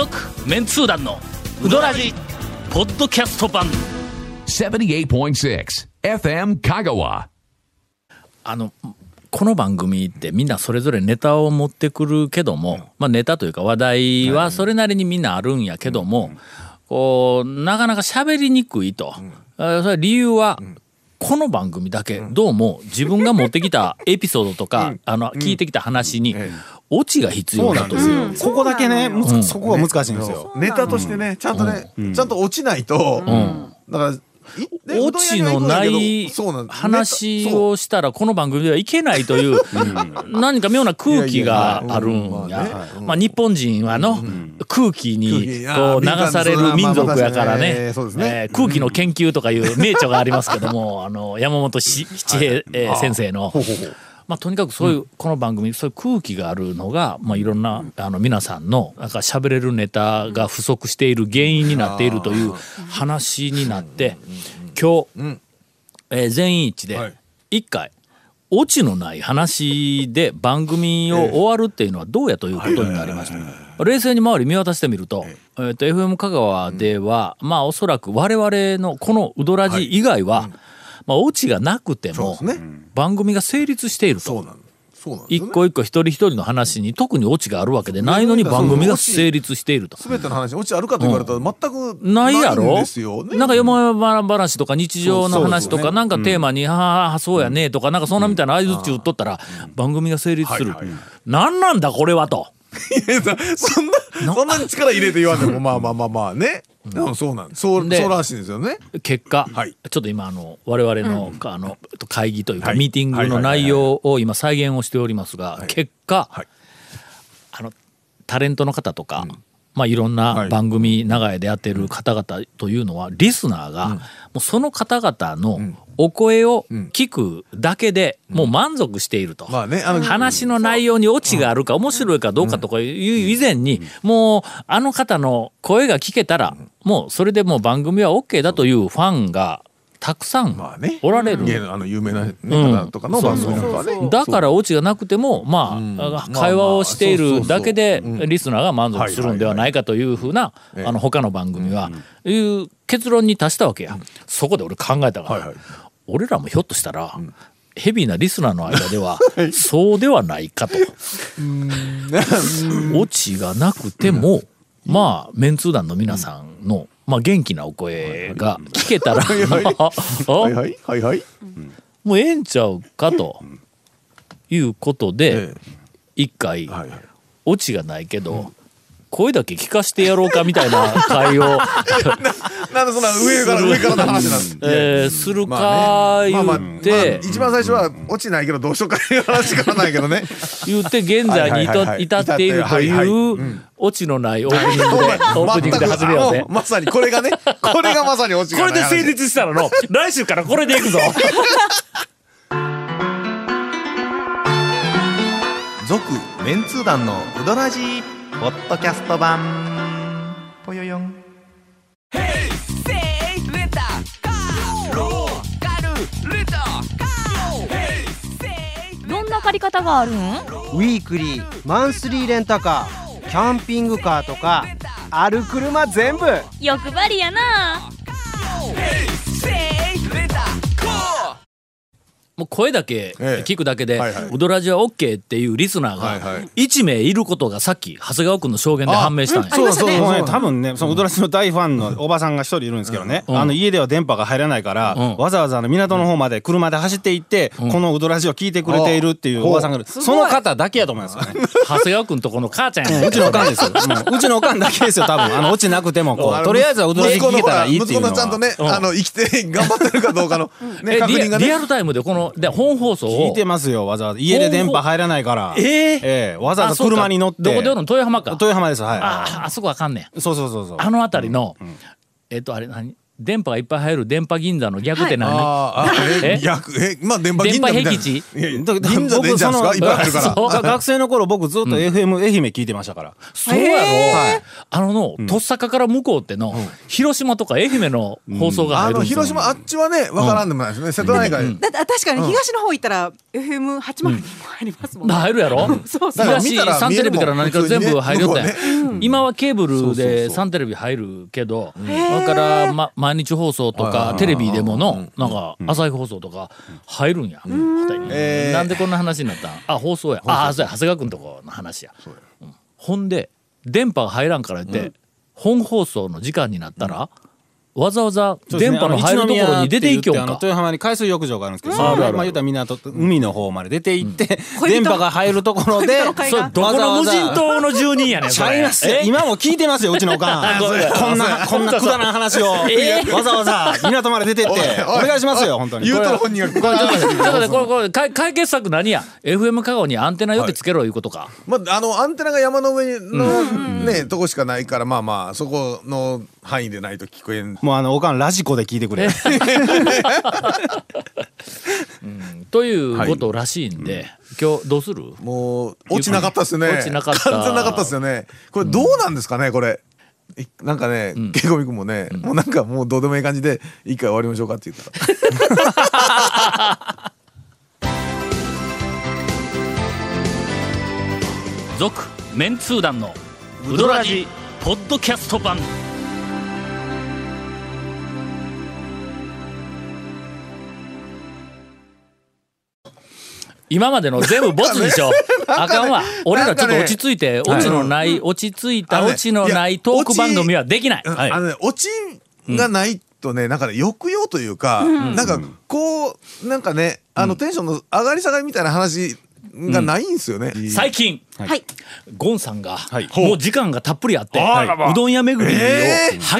続メンツー団のウドラジポッドキャスト版。78.6 FM Kagawa. あのこの番組ってみんなそれぞれネタを持ってくるけども、まあ、ネタというか話題はそれなりにみんなあるんやけども、こうなかなか喋りにくいと、あそれ理由は、この番組だけどうも自分が持ってきた エピソードとか、あの聞いてきた話にオチが必要だという。ここだけね、そこが難しいんですよ。ネタとしてね、ちゃんとね、ちゃんと落ちないと、だから、オチのない話をしたらこの番組ではいけないという何か妙な空気があるんいや。いややうん。まあ日本人はの空気にこう流される民族やからね。空気の研究とかいう名著がありますけどもあの山本し七平えー先生の。まあ、とにかくそういう、この番組そういう空気があるのが、まあ、いろんな、あの皆さんのなんか喋れるネタが不足している原因になっているという話になって今日、えー全員一致はい。で一回オチのない話で番組を終わるっていうのはどうやということになりました。冷静に周り見渡してみると、えっと FM 香川では、まあおそらく我々のこのウドラジ以外は、まあオチがなくても番組が成立していると。そうなんそうなんでね。一個一個一人一人の話に特にオチがあるわけでないのに番組が成立していると。すべての話に落ちあるかと言われたら全くないやろ？んですよね。なんかよもやま話とか日常の話とかなんかテーマに「はあそうやね」とかなんかそんなみたいな相づち打っとったら番組が成立するはいはいはい「何なんだこれは」と。いやそんなそんなに力入れて言わんでもまあまあまあまあね。うん。そうなんです。そうでそうらしいんですよね。結果、はい。ちょっと今あの我々の,、あの会議というか、はい。ミーティングの内容を今再現をしておりますが、結果、はい。あのタレントの方とか、まあ、いろんなはい。番組長屋でやってる方々というのはリスナーがもうその方々のお声を聞くだけでもう満足していると。まあねあの話の内容にオチがあるか面白いかどうかとかいう以前にもうあの方の声が聞けたらもうそれでもう番組は OK だというファンがたくさんまあね。おられる。芸能あの有名なねうん。方とかの番組なんかはね。だからオチがなくてもまあ会話をしているだけでリスナーが満足するんではないかというふうなええあの他の番組はいう結論に達したわけや。そこで俺考えたから。はいはい。俺らもひょっとしたらヘビーなリスナーの間では そうではないかと。オチがなくてもまあメンツー団の皆さんのまあ元気なお声が聞けたら。はい あ？はいはい。はい。もうええんちゃうかということでえ一回。オチがないけど声だけ聞かしてやろうかみたいな会を、なんでそんな上から上からの話なんです。えーするか言って。一番最初は落ちないけどどうしようかいう話からないけどね。言って現在に至っているとはいうオチのない。オープニングでオープニングで。始めようぜ。まさにこれがね、これがまさに落ちこれで成立したらの 来週からこれでいくぞ。続メンツー団のウドラジーポッドキャスト版。ぽよよん。どんな借り方があるん？ウィークリーマンスリーレンタカーキャンピングカーとかある車全部。欲張りやなもう声だけええ。聞くだけではいはい「ウドラジは OK」っていうリスナーがい1名いることがさっき長谷川君の証言で判明したんや。そうそうね。そう。多分ねそのウドラジの大ファンのおばさんが一人いるんですけどね、うん。あの家では電波が入らないから、うん。わざわざあの港の方まで車で走って行って、このウドラジを聞いてくれているっていうおばさんがいる。その方だけやと思いますよね。長谷川君とこの母ちゃんやねうちのおかんですよ。もううちのおかんだけですよ、多分。あの、落ちなくても、こう、とりあえずはうどらじ聞けたらいいっていうのは。息子のちゃんとね、あの生きて頑張ってるかどうかのねえ確認がね。リアリアルタイムでこので本放送を聞いてますよ、わざわざ。家で電波入らないから。えー？ええわざわざ車に乗って。どこでの？豊浜か豊浜です、はい。あああそこあかんねんそうそうそうそう。あの辺りの、えっとあれ何？電波がいっぱい入る電波銀座の逆って何、あーあ ええ？逆えまあ電波銀座みたいな。電波僻地？いやいやだ銀座でいいんじゃないですか？いっぱい入るから。そうが学生の頃僕ずっと FM 愛媛聞いてましたから。そうやろ、あのの、とっさかから向こうっての、広島とか愛媛の放送が入るんですよ。広島あっちはねわからんでもないですね。瀬戸内海。だって確かに東の方行ったら FM802 も入りますもんね。入るやろ？そうそう。だから見たら東サンテレビから何から全部入るよったんや見えるもん今はケーブルでサンテレビ入るけどだから、ま、毎日放送とかテレビでものなんか朝日放送とか入るんや、えー。なんでこんな話になったん？あ放送や。あそうや。長谷川君とこの話や。うん。ほんで電波が入らんからって、本放送の時間になったら、わざわざ電波の入るところに出ていきよんか？あの豊浜に海水浴場があるんですけど、そのまあ言うたら港と海の方まで出て行って、電波が入るところで それどこの無人島の住人やねんちそれ。ゃいます今も聞いてますようちのおかん。こんなこんなくだらん話を。わざわざ港まで出てって。お願いしますよ本当に。言うとる本人がこれちょっとこれこれ解解決策何や？FM 香川にアンテナよけつけろいうことか、まあ、あのアンテナが山の上のね、とこしかないからまあまあそこの範囲でないと聞こえん。もうあのおかんラジコで聞いてくれ。ということらしいんで、今日どうする？もう落ちなかったっすよね。落ちなかった。完全なかったっすよね。これどうなんですかねこれ。いなんかね、ケイコミ君もね、もうなんかもうどうでもいい感じで一回終わりましょうかって言った。ら続メンツー団のウドラジポッドキャスト版。今までの全部ボツにしよう。あかんわ。俺らちょっと落ち着いてオチのない落ち着いたあのねオチのないトーク番組はできない。はい。あのねオチがないとねなんかね抑揚というか、なんかこうなんかねあのテンションの上がり下がりみたいな話がないんですよね、最近はい。ゴンさんがい。もう時間がたっぷりあってあらまうどん屋巡りを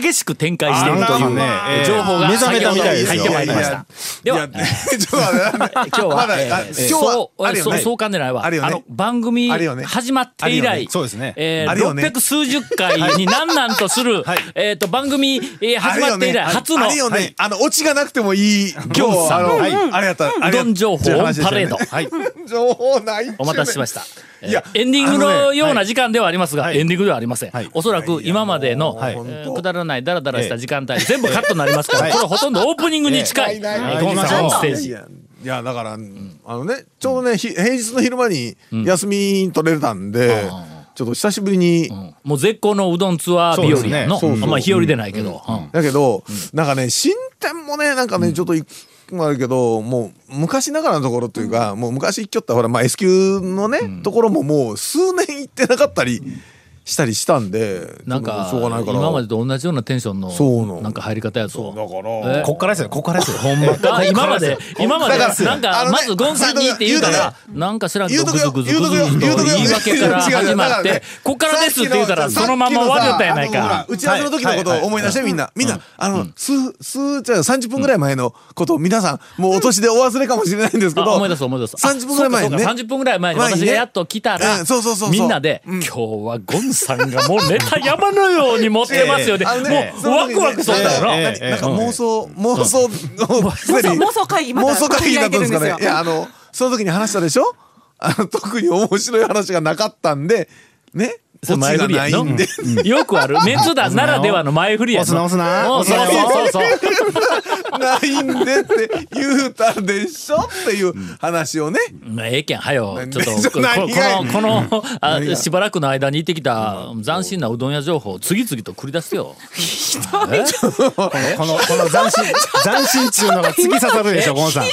激しく展開しているというえー情報が目覚めたみたいですよ。入ってまいりましたでは今日は、えー今日はそうそうそうかんでないわあの番組始まって以来そうですねえーあるよね600数十回になんなんとするはいえーと番組えーあ始まって以来初のあるよね、あのオチがなくてもいい今日ゴンさんあの、うれやどん情報オンパレードはい情報ないお待たせしました。いやエンディングのような時間ではありますが、はい。エンディングではありません。はい。おそらく今までの、くだらないダラダラした時間帯、全部カットになりますから、はい。これほとんどオープニングに近い、ゴンさんのステージ。いやだから、あのねちょうどねひ平日の昼間に休み取れたんで、ちょっと久しぶりに、うん。もう絶好のうどんツアー日和やの、ねまあ日和でないけど、うん。だけど、なんかね進展もねなんかね、ちょっといもあるけどもう昔ながらのところというか、もう昔行っちゃったほら、まあ、S 級のね、ところももう数年行ってなかったりしたりしたんでなんかしょうがないから。今までと同じようなテンションのそう。なのなんか入り方やと。だから。え？こっからですよこっからですよほんまか？今まで今までなんかまずゴンさんにって言うからなんか知らんけどグズグズグズと言うとくよ言い訳から始まってこっからですって言うたらそのまま終わったやないか。打ち合わせの時のことを思い出してみんなみんなあの数数じゃあ30分ぐらい前のことを皆さんもうお年でお忘れかもしれないんですけどあ思い出す思い出す30分ぐらい前にねあそうかそうか30分ぐらい前私がやっと来たらうんそうそうそうそうみんなで今日はゴンさんがもうネタ山のように持ってますよね。もうワクワクしとったよな。ええなんか妄想妄想の妄想会議妄想会議だったんですかね。いやあのその時に話したでしょ？あの特に面白い話がなかったんでね？そオチがれ前振りやの？ないんで。よくある。メンツ団ならではの前振りや押すな押すな。おそう押すなそうそうそう。ないんでって言うたでしょっていう話をね。まあええけん。はよ。何ちょっとこのこのこのあしばらくの間に行ってきた斬新なうどん屋情報を次々と繰り出すよ。このこのこの斬新斬新っちゅうのが突き刺さるでしょゴンさん。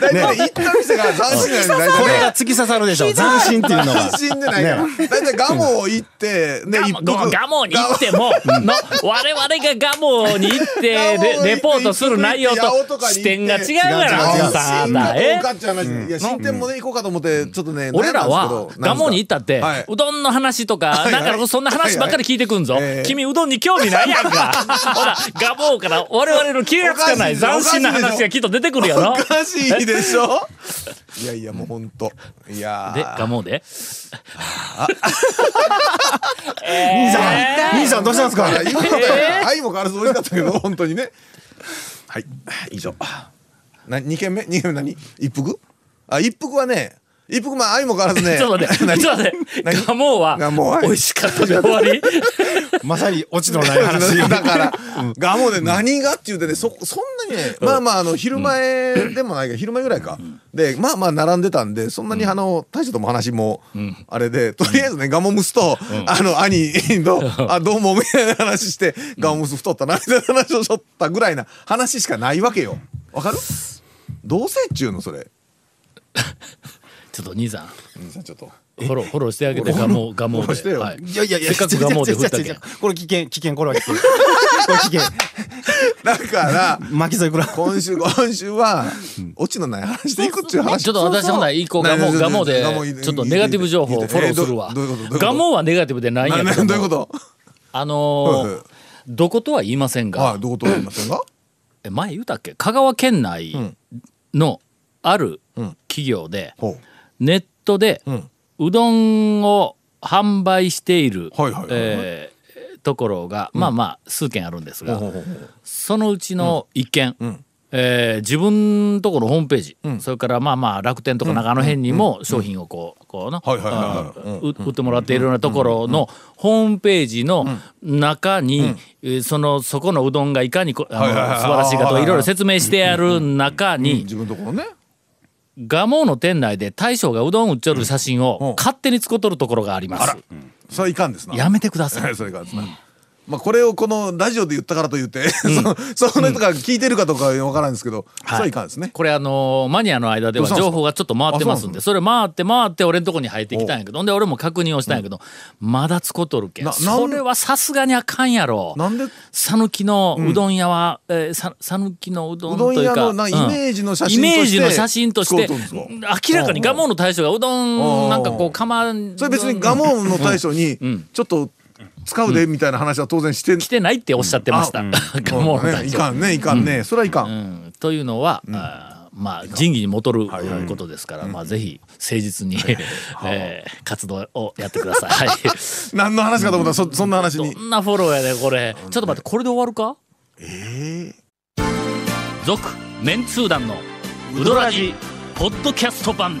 大体行った店が斬新なんで大体これねが突き刺さるでしょ斬新っていうのが。斬新でないから。大体ガモ行ってね一服ガガモに行ってもの 我々がガモに行ってレレポートする内容と視点が違うからさんあんた新え新店もね行こうかと思ってちょっとね俺らはガモに行ったって、はい。うどんの話とか、いなんかそんな話ばっかり聞いてくんぞ。はいはいええ君うどんに興味ないやんか。ほら、ガモから我々の気がつかない斬新な話がきっと出てくるやろお。かしいでしょ？いやいやもうほんといやー。で、ガモで？兄さん兄さんどうしたんですか？今のね愛も変わらず美味しかったけど本当にね。はい。以上。な二軒目？二軒目何？一服？あ一服はね一服まあ相も変わらずね。ちょっと待って、ちょっと待って、ガモはガモは。美味しかったで終わり？まさにオチのない話。だから、ガモで何がって言うてね、そ、そんなにね、まあまあ、あの、昼前でもないけど、昼前ぐらいか。で、まあまあ、並んでたんで、そんなにあの、大将とも話も、あれで、とりあえずね、ガモムスと、あの、兄と、あ、どうも、みたいな話して、ガモムス太ったな、みたいな話をしとったぐらいな話しかないわけよ。わかる？どうせっちゅうの、それ。ちょっと兄さん、兄さんちょっと。フォロー、フォローしてあげて、ガモ、ガモで。はいいやいやいや、せっかくガモで振ったけこれ危険、危険、これは危険。これ危険。だから、巻き添えくら。今週、今週は、オチのない話でいくっていう話。ちょっと私ほな一個ガモ、ガモで、ちょっとネガティブ情報をフォローするわガモはネガティブでないんやなけどどういうことあのどことは言いませんがはい、、どこと言いませんがえ前言うたっけ香川県内のあるうん企業で、ほネットでう。どんを販売しているえーところが、まあまあ数軒あるんですが、そのうちの一軒、うん。えー自分とこのホームページ、ん。それからまあまあ楽天とか長野辺にも商品をこうこうな売ってもらっているようなところのホームページの中に、えーそのそこのうどんがいかにこあの素晴らしいかとかいろいろ説明してある中に自分のところね。蒲生の店内で大将がうどん売っちょる写真うんを勝手に使っとるところがあります。それはいかんですな。やめてくださはいい。それいかんですな。まあこれをこのラジオで言ったからと言って、そその人が聞いてるかどうかは分からんですけど、はい。かんですね？これあのマニアの間では情報がちょっと回ってますんででそれ回って回って俺のとこに入ってきたんやけどで俺も確認をしたんやけどまだ使っとるけそれはさすがにあかんやろ。なんで？讃岐のうどん屋は讃岐のうどんというかイメージの写真イとしてメージの写真として明らかに蒲生の大将がうどんなんかこう釜それ別にガモンの大将にん。ちょっと使うでみたいな話は当然して来てないっておっしゃってました。蒲生のねいかんねいかんね。それはいかうん。んというのは、まあ仁義に戻ることですから、まあぜひ誠実に、えー活動をやってください。はい。何の話かと思った。らそそんな話に。どんなフォローやでこれ。ちょっと待ってこれで終わるか？え続メンツー団のウドラジポッドキャスト版。